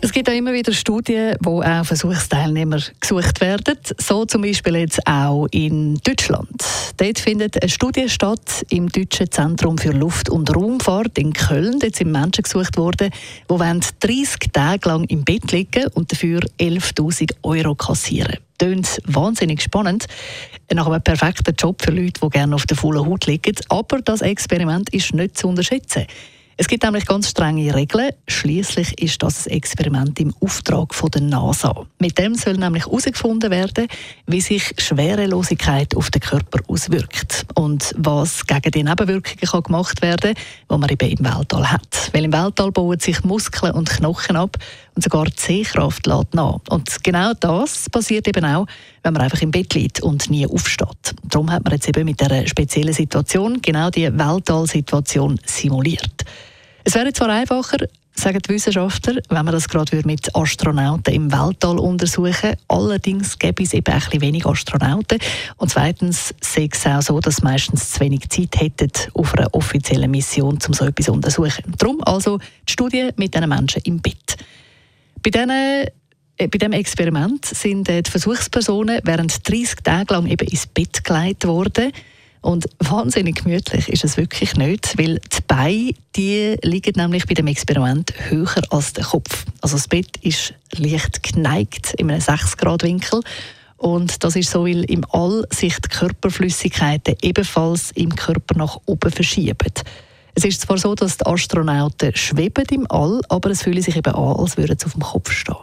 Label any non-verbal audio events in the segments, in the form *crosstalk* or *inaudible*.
es gibt auch immer wieder Studien, wo auch Versuchsteilnehmer gesucht werden. So zum Beispiel jetzt auch in Deutschland. Dort findet eine Studie statt im Deutschen Zentrum für Luft- und Raumfahrt in Köln. Dort sind Menschen gesucht worden, die 30 Tage lang im Bett liegen und dafür 11.000 Euro kassieren. Tönt wahnsinnig spannend. Nach einem perfekten Job für Leute, die gerne auf der vollen Haut liegen. Aber das Experiment ist nicht zu unterschätzen. Es gibt nämlich ganz strenge Regeln. Schließlich ist das ein Experiment im Auftrag von der NASA. Mit dem soll nämlich herausgefunden werden, wie sich Schwerelosigkeit auf den Körper auswirkt und was gegen die Nebenwirkungen kann gemacht werden kann, die man eben im Weltall hat. Weil im Weltall bauen sich Muskeln und Knochen ab und sogar die Sehkraft lädt nach. Und genau das passiert eben auch, wenn man einfach im Bett liegt und nie aufsteht. Darum hat man jetzt eben mit dieser speziellen Situation genau die Weltall-Situation simuliert. Es wäre zwar einfacher, sagen die Wissenschaftler, wenn man das gerade mit Astronauten im Weltall untersuchen Allerdings gäbe es eben ein wenig Astronauten. Und zweitens sehe es auch so, dass meistens zu wenig Zeit hätten auf einer offiziellen Mission, um so etwas zu untersuchen. Darum also die Studie mit diesen Menschen im Bett. Bei diesen äh, bei diesem Experiment sind die Versuchspersonen während 30 Tage lang eben ins Bett gelegt worden. Und wahnsinnig gemütlich ist es wirklich nicht, weil die Beine die liegen nämlich bei dem Experiment höher als der Kopf. Also das Bett ist leicht geneigt in einem 6-Grad-Winkel. Und das ist so, weil im All sich die Körperflüssigkeiten ebenfalls im Körper nach oben verschieben. Es ist zwar so, dass die Astronauten schweben im All, aber es fühlt sich eben an, als würden sie auf dem Kopf stehen.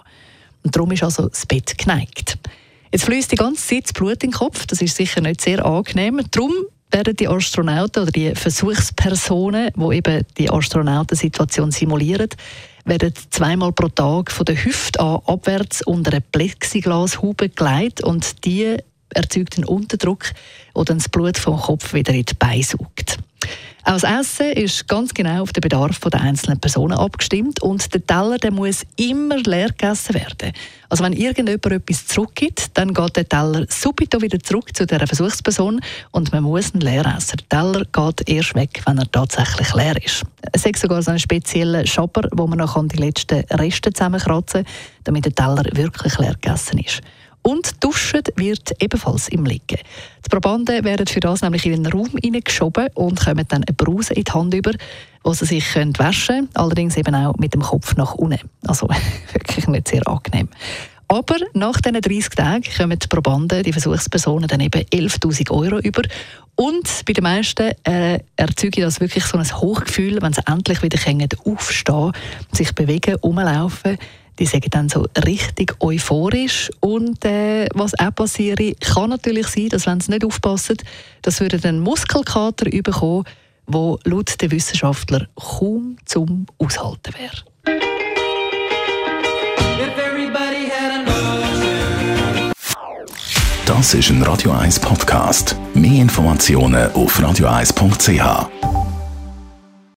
Und darum ist also das Bett geneigt. Jetzt fließt die ganze Zeit das Blut in den Kopf. Das ist sicher nicht sehr angenehm. Darum werden die Astronauten oder die Versuchspersonen, die eben die Astronautensituation simulieren, werden zweimal pro Tag von der Hüfte an abwärts unter eine Plexiglashaube gelegt und die erzeugt einen Unterdruck, der dann das Blut vom Kopf wieder in die Beine saugt. Auch das Essen ist ganz genau auf den Bedarf der einzelnen Personen abgestimmt und der Teller der muss immer leer gegessen werden. Also wenn irgendjemand etwas zurückgibt, dann geht der Teller subito wieder zurück zu der Versuchsperson und man muss ihn leer essen. Der Teller geht erst weg, wenn er tatsächlich leer ist. Es gibt sogar so einen speziellen Schapper, wo man noch die letzten Reste zusammenkratzen kann, damit der Teller wirklich leer gegessen ist. Und duschen wird ebenfalls im Liegen. Die Probanden werden für das nämlich in einen Raum hineingeschoben und kommen dann eine Brause in die Hand über, wo sie sich können waschen können, allerdings eben auch mit dem Kopf nach unten. Also *laughs* wirklich nicht sehr angenehm. Aber nach diesen 30 Tagen kommen die Probanden, die Versuchspersonen, dann eben 11.000 Euro über. Und bei den meisten äh, erzeuge das wirklich so ein Hochgefühl, wenn sie endlich wieder aufstehen sich bewegen, rumlaufen die sagen dann so richtig euphorisch. Und äh, was auch passiert, kann natürlich sein, dass wenn sie nicht aufpassen, dass wir dann Muskelkater bekommen, wo laut den Wissenschaftlern kaum zum Aushalten wäre. Das ist ein Radio 1 Podcast. Mehr Informationen auf radio1.ch.